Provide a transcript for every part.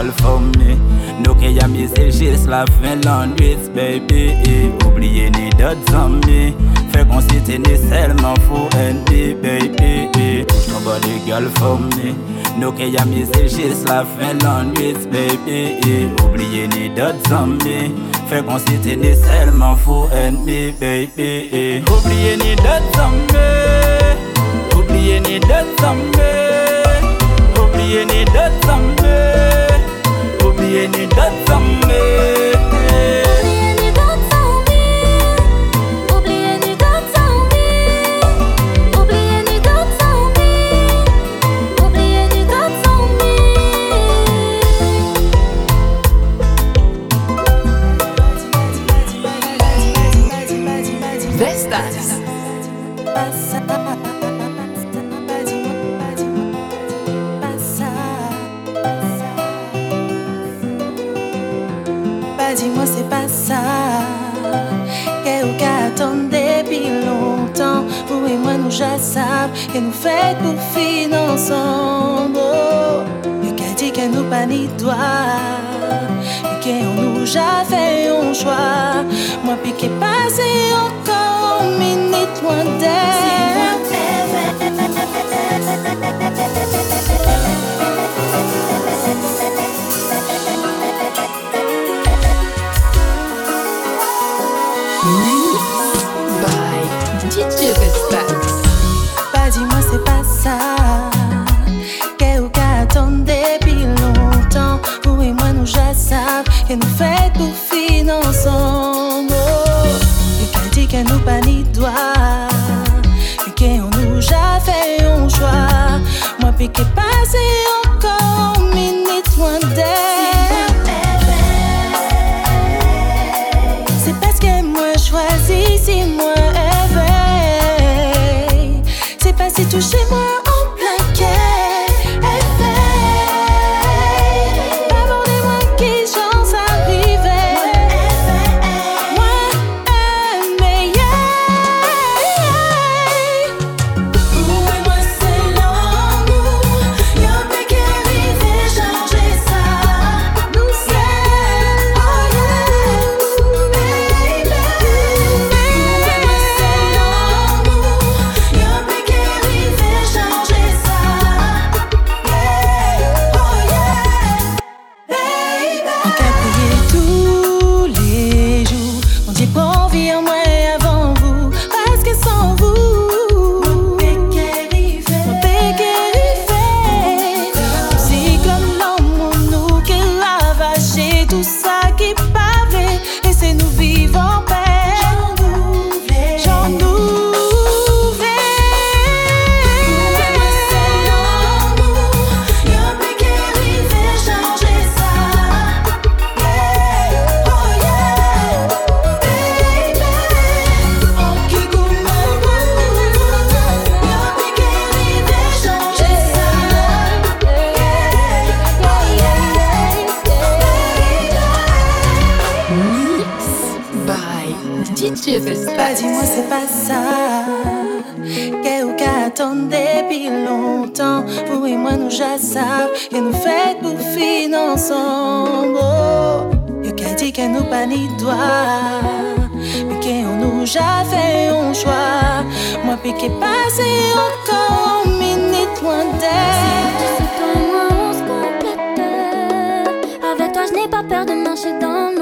girl for me Nou ke ya mizil la fin lan baby. Oubliye ni dot zami Fè kon si te ni selman fou endi baby. Nobody girl for me. Nou ke ya mizil la fin lan baby. Oubliye ni dot zami Fè kon si te ni selman fou endi baby. Oubliye ni dot zami Oubliye ni dot zami Oubliye ni dot zami yenye dazamme mélange à sable nous fait pour finir ensemble. Mais qu'a dit qu'elle nous panique toi? Et qu'on nous j'avais un choix. Moi, piqué passé encore une minute loin d'elle. que. DJ Pas dis-moi c'est pas ça. Que ou ka attendre depuis longtemps? Vous et moi nous ja savent Que nous fait pour finir ensemble. Oh. Yo ka dit que nous pas ni droit Mais que on nous ja fait un choix. Moi piqué passé encore une minute loin d'elle Avec toi je n'ai pas peur de marcher dans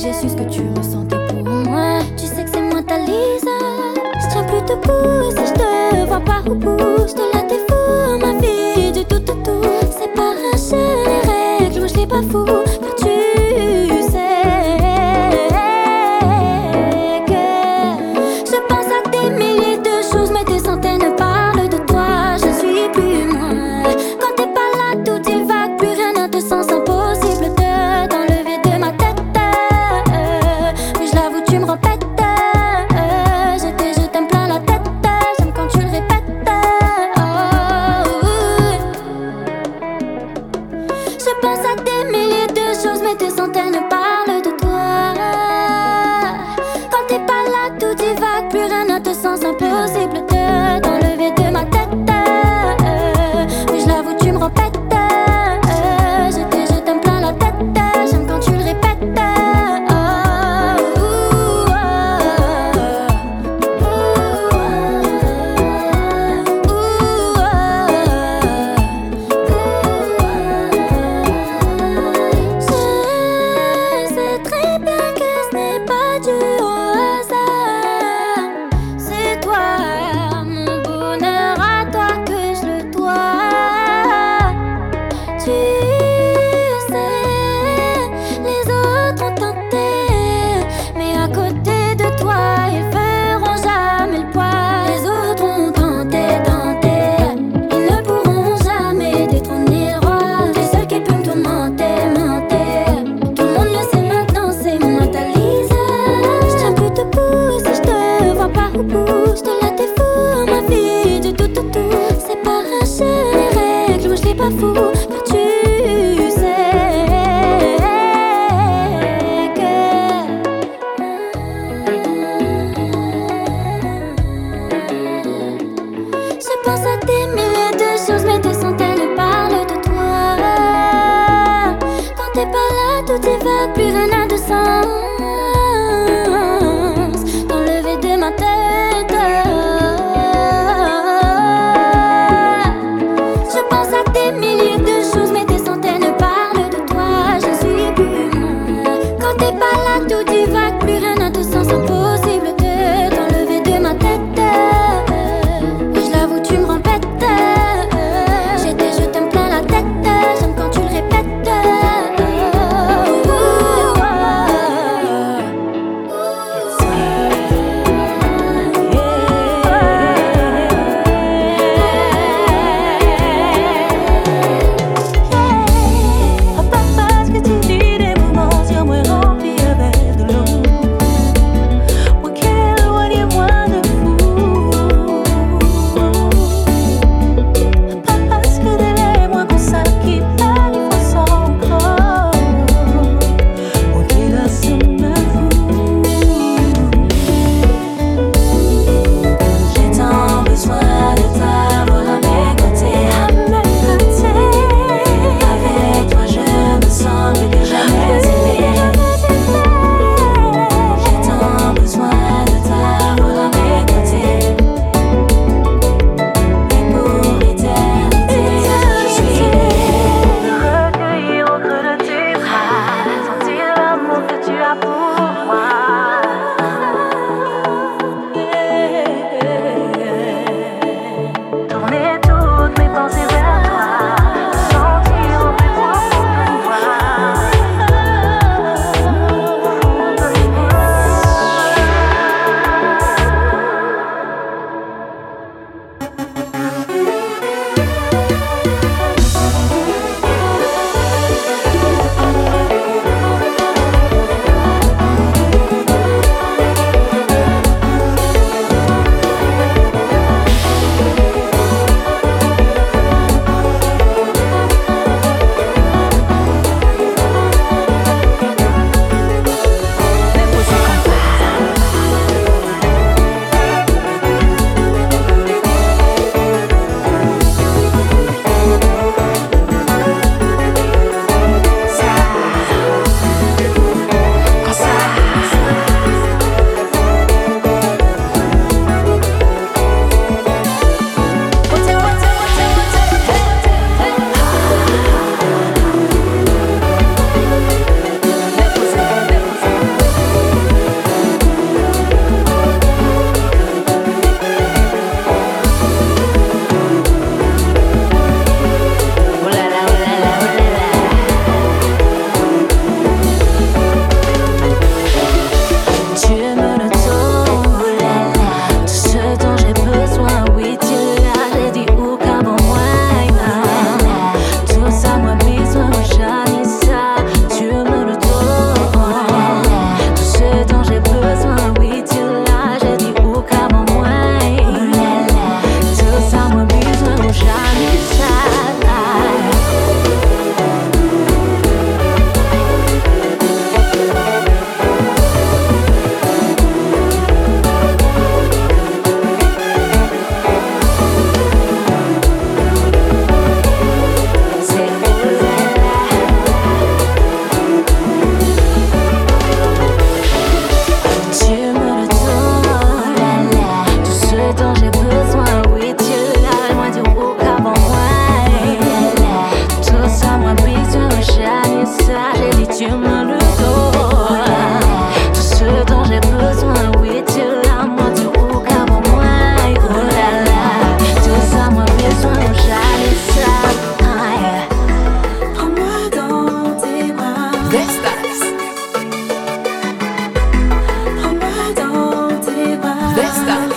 que j'ai su ce que tu ressentais pour moi. Tu sais que c'est moi ta Lisa. Je tiens plus debout si je te vois pas au bout Je te la défaut ma vie du tout tout tout. C'est pas un les règles, moi je pas fou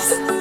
Yes.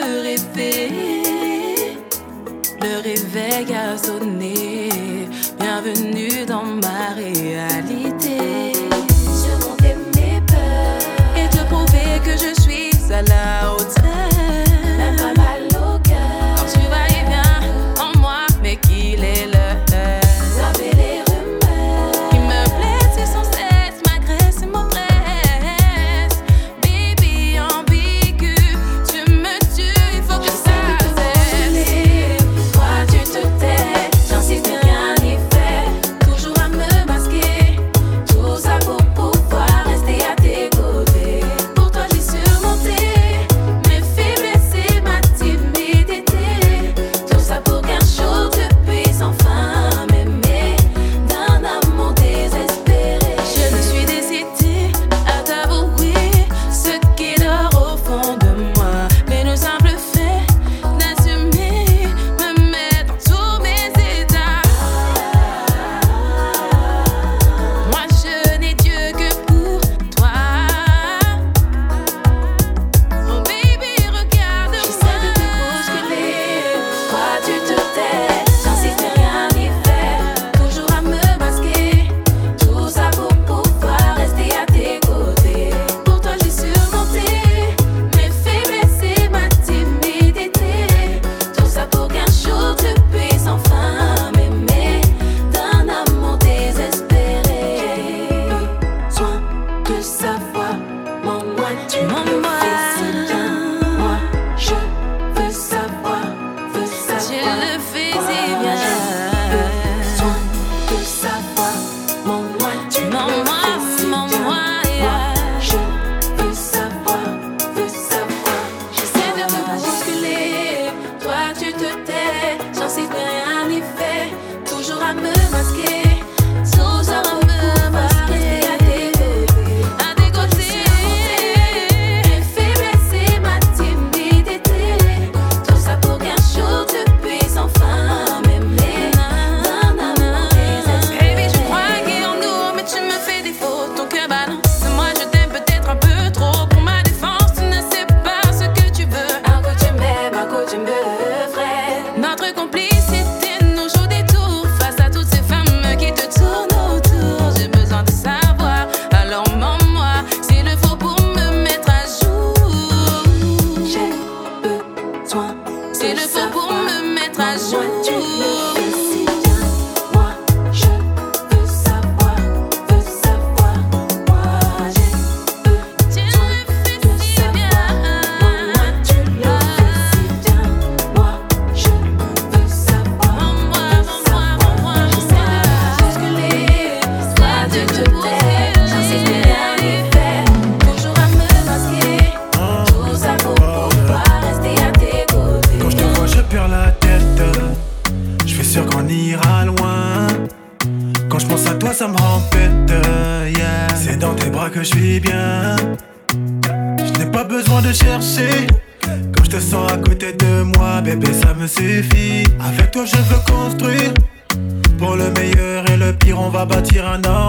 le réveil, le réveil a sonné. Bienvenue dans ma réalité. Surmonter mes peurs et te prouver que je suis à la hauteur.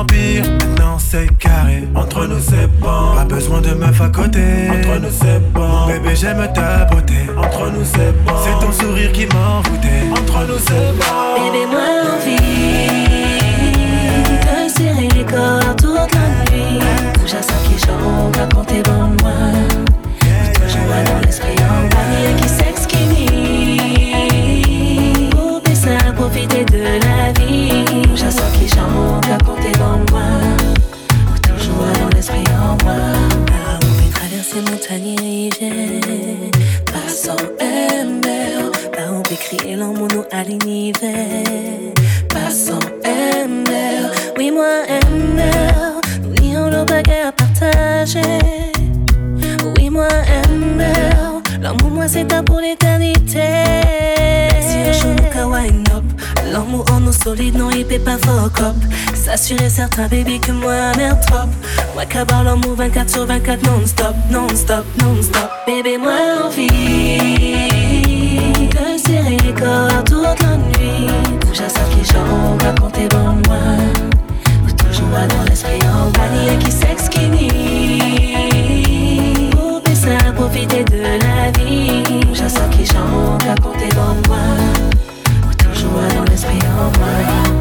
Maintenant c'est carré, entre nous c'est bon. Pas besoin de meuf à côté, entre nous c'est bon. Bébé, j'aime ta beauté, entre nous c'est bon. C'est ton sourire qui m'envoûtait, entre nous c'est bon. Bébé, moi envie de serrer les corps toute la nuit. Bouge à ça qui chante, raconter bon on crier l'amour à l'univers. Passant MR. Oui, moi, MR. Oui, on a bagarre à partager. Oui, moi, MR. L'amour, moi, c'est un pour l'éternité. Si le show nous up. L'amour en nous solide, non, il peut pas fuck up. S'assurer certain, baby, que moi, merde trop. Moi, qu'avoir l'amour 24 sur 24, non-stop, non-stop, non-stop. Bébé, moi, envie corps toute la nuit. Bouge à ça qui chante, raconter bon moi. Ou toujours dans l'esprit en bas, qui sexe qui Pour ça, profiter de la vie. Bouge à ça qui chante, raconter bon moi dans l'esprit en moi.